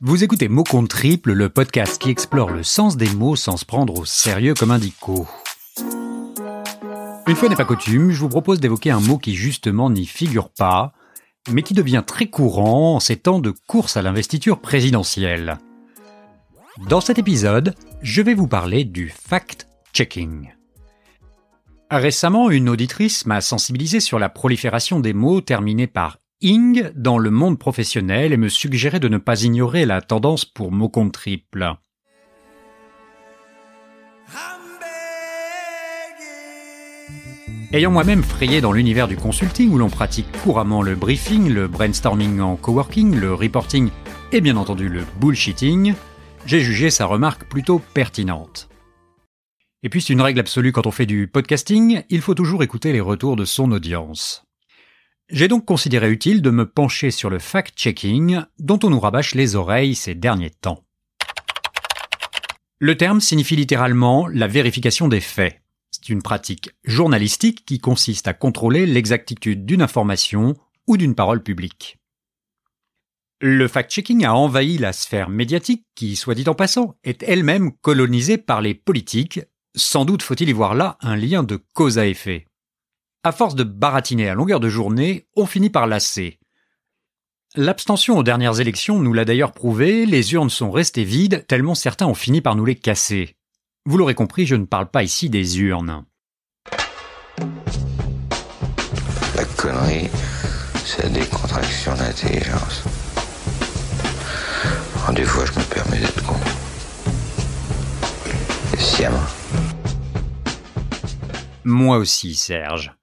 Vous écoutez Mots contre triple, le podcast qui explore le sens des mots sans se prendre au sérieux comme un dico. Une fois n'est pas coutume, je vous propose d'évoquer un mot qui justement n'y figure pas, mais qui devient très courant en ces temps de course à l'investiture présidentielle. Dans cet épisode, je vais vous parler du fact-checking. Récemment, une auditrice m'a sensibilisé sur la prolifération des mots terminés par ing dans le monde professionnel et me suggérait de ne pas ignorer la tendance pour mots contre triple. Ayant moi-même frayé dans l'univers du consulting où l'on pratique couramment le briefing, le brainstorming en coworking, le reporting et bien entendu le bullshitting, j'ai jugé sa remarque plutôt pertinente. Et puis c'est une règle absolue quand on fait du podcasting, il faut toujours écouter les retours de son audience. J'ai donc considéré utile de me pencher sur le fact-checking dont on nous rabâche les oreilles ces derniers temps. Le terme signifie littéralement la vérification des faits. C'est une pratique journalistique qui consiste à contrôler l'exactitude d'une information ou d'une parole publique. Le fact-checking a envahi la sphère médiatique qui, soit dit en passant, est elle-même colonisée par les politiques. Sans doute faut-il y voir là un lien de cause à effet. À force de baratiner à longueur de journée, on finit par lasser. L'abstention aux dernières élections nous l'a d'ailleurs prouvé, les urnes sont restées vides tellement certains ont fini par nous les casser. Vous l'aurez compris, je ne parle pas ici des urnes. La connerie, c'est des contractions d'intelligence. Des fois, je me permets d'être con. Et sciemment. Moi aussi, Serge.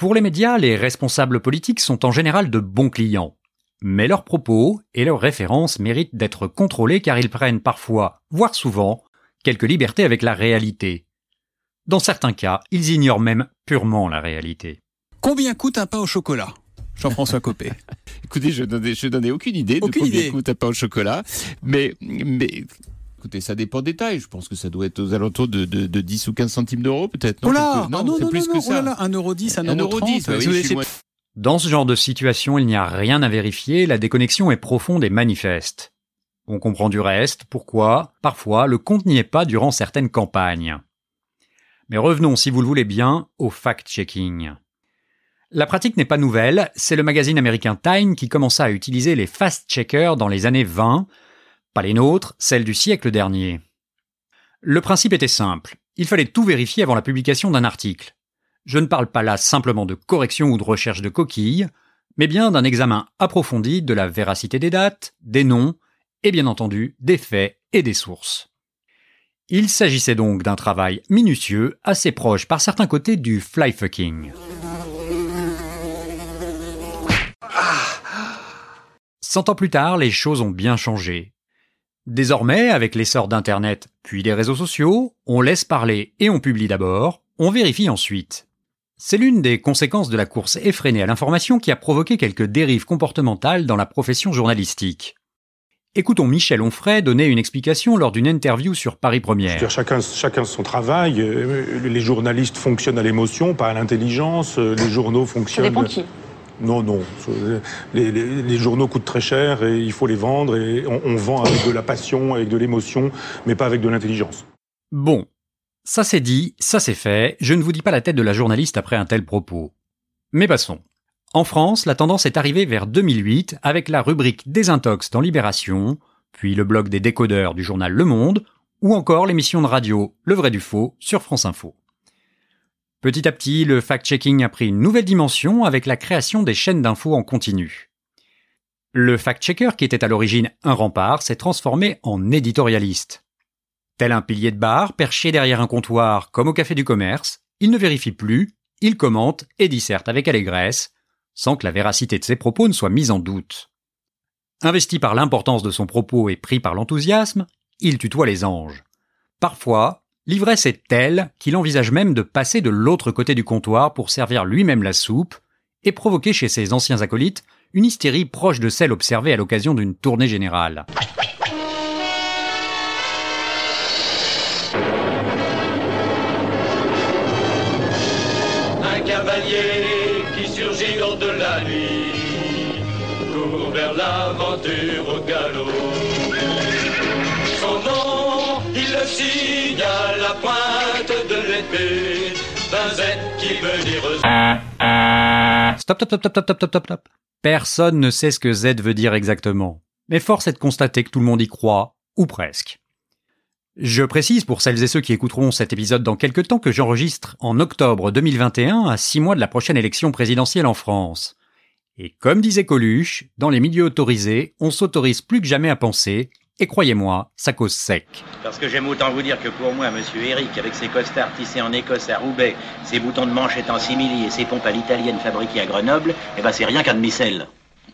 Pour les médias, les responsables politiques sont en général de bons clients. Mais leurs propos et leurs références méritent d'être contrôlés car ils prennent parfois, voire souvent, quelques libertés avec la réalité. Dans certains cas, ils ignorent même purement la réalité. Combien coûte un pain au chocolat? Jean-François Copé. Écoutez, je je donnais aucune idée Aucune de combien idée. coûte un pain au chocolat, mais, mais écoutez, ça dépend des tailles. Je pense que ça doit être aux alentours de, de, de 10 ou 15 centimes d'euros, peut-être. Oh là quelque- Ah non, c'est non, plus non, que non, ça. oh là là, 1,10€, 1,30€. Un euro dix, bah oui, Dans ce genre de situation, il n'y a rien à vérifier, la déconnexion est profonde et manifeste. On comprend du reste pourquoi, parfois, le compte n'y est pas durant certaines campagnes. Mais revenons, si vous le voulez bien, au fact-checking. La pratique n'est pas nouvelle, c'est le magazine américain Time qui commença à utiliser les fast-checkers dans les années 20, pas les nôtres, celles du siècle dernier. Le principe était simple, il fallait tout vérifier avant la publication d'un article. Je ne parle pas là simplement de correction ou de recherche de coquilles, mais bien d'un examen approfondi de la véracité des dates, des noms, et bien entendu des faits et des sources. Il s'agissait donc d'un travail minutieux, assez proche par certains côtés du fly-fucking. Cent ans plus tard, les choses ont bien changé. Désormais, avec l'essor d'Internet puis des réseaux sociaux, on laisse parler et on publie d'abord, on vérifie ensuite. C'est l'une des conséquences de la course effrénée à l'information qui a provoqué quelques dérives comportementales dans la profession journalistique. Écoutons Michel Onfray donner une explication lors d'une interview sur Paris Première. Chacun, chacun son travail. euh, Les journalistes fonctionnent à l'émotion, pas à l'intelligence. euh, Les journaux Ça fonctionnent. dépend qui. Non, non. Les, journaux coûtent très cher et il faut les vendre. Et on, on vend avec de la passion, avec de l'émotion, mais pas avec de l'intelligence. Bon, ça c'est dit, ça c'est fait, je ne vous dis pas la tête de la journaliste après un tel propos. Mais passons. En France, la tendance est arrivée vers 2008 avec la rubrique Désintox dans Libération, puis le blog des décodeurs du journal Le Monde, ou encore l'émission de radio Le Vrai du Faux sur France Info. Petit à petit, le fact-checking a pris une nouvelle dimension avec la création des chaînes d'infos en continu. Le fact-checker, qui était à l'origine un rempart, s'est transformé en éditorialiste. Tel un pilier de bar perché derrière un comptoir comme au café du commerce, il ne vérifie plus, il commente et disserte avec allégresse, sans que la véracité de ses propos ne soit mise en doute. Investi par l'importance de son propos et pris par l'enthousiasme, il tutoie les anges. Parfois, l'ivresse est telle qu'il envisage même de passer de l'autre côté du comptoir pour servir lui-même la soupe et provoquer chez ses anciens acolytes une hystérie proche de celle observée à l'occasion d'une tournée générale. Un cavalier qui surgit hors de la nuit. vers l'aventure au galop. Il signe à la pointe de l'épée, Z qui veut dire Stop, stop, stop, stop, stop, stop, stop, stop. Personne ne sait ce que Z veut dire exactement. Mais force est de constater que tout le monde y croit, ou presque. Je précise pour celles et ceux qui écouteront cet épisode dans quelques temps que j'enregistre en octobre 2021 à six mois de la prochaine élection présidentielle en France. Et comme disait Coluche, dans les milieux autorisés, on s'autorise plus que jamais à penser, et croyez-moi, ça cause sec. Parce que j'aime autant vous dire que pour moi, monsieur Eric, avec ses costards tissés en Écosse à Roubaix, ses boutons de manchette en simili et ses pompes à l'italienne fabriquées à Grenoble, eh ben c'est rien qu'un demi-sel.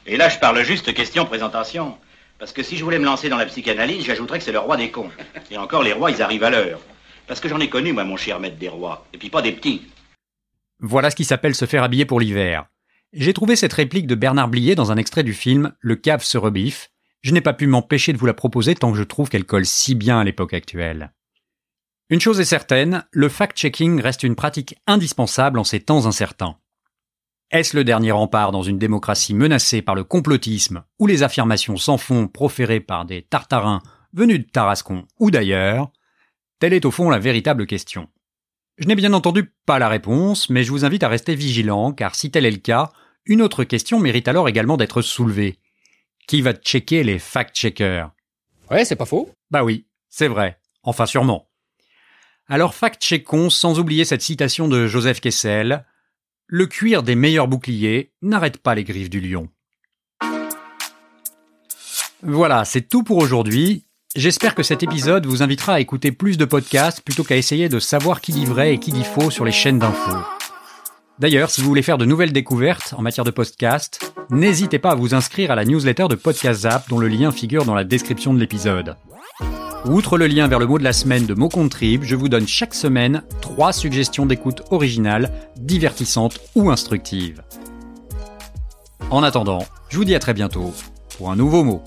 Et là, je parle juste question présentation. Parce que si je voulais me lancer dans la psychanalyse, j'ajouterais que c'est le roi des cons. Et encore, les rois, ils arrivent à l'heure. Parce que j'en ai connu, moi, mon cher maître des rois. Et puis pas des petits. Voilà ce qui s'appelle se faire habiller pour l'hiver. J'ai trouvé cette réplique de Bernard Blier dans un extrait du film Le cave se rebiffe. Je n'ai pas pu m'empêcher de vous la proposer tant que je trouve qu'elle colle si bien à l'époque actuelle. Une chose est certaine, le fact-checking reste une pratique indispensable en ces temps incertains. Est-ce le dernier rempart dans une démocratie menacée par le complotisme ou les affirmations sans fond proférées par des tartarins venus de Tarascon ou d'ailleurs? Telle est au fond la véritable question. Je n'ai bien entendu pas la réponse, mais je vous invite à rester vigilant, car si tel est le cas, une autre question mérite alors également d'être soulevée. Qui va checker les fact-checkers? Ouais, c'est pas faux. Bah oui, c'est vrai. Enfin sûrement. Alors fact-checkons sans oublier cette citation de Joseph Kessel, le cuir des meilleurs boucliers n'arrête pas les griffes du lion. Voilà, c'est tout pour aujourd'hui. J'espère que cet épisode vous invitera à écouter plus de podcasts plutôt qu'à essayer de savoir qui dit vrai et qui dit faux sur les chaînes d'infos. D'ailleurs, si vous voulez faire de nouvelles découvertes en matière de podcast, n'hésitez pas à vous inscrire à la newsletter de Podcast Zap dont le lien figure dans la description de l'épisode. Outre le lien vers le mot de la semaine de Mot Contrib, je vous donne chaque semaine trois suggestions d'écoute originales, divertissantes ou instructives. En attendant, je vous dis à très bientôt pour un nouveau mot.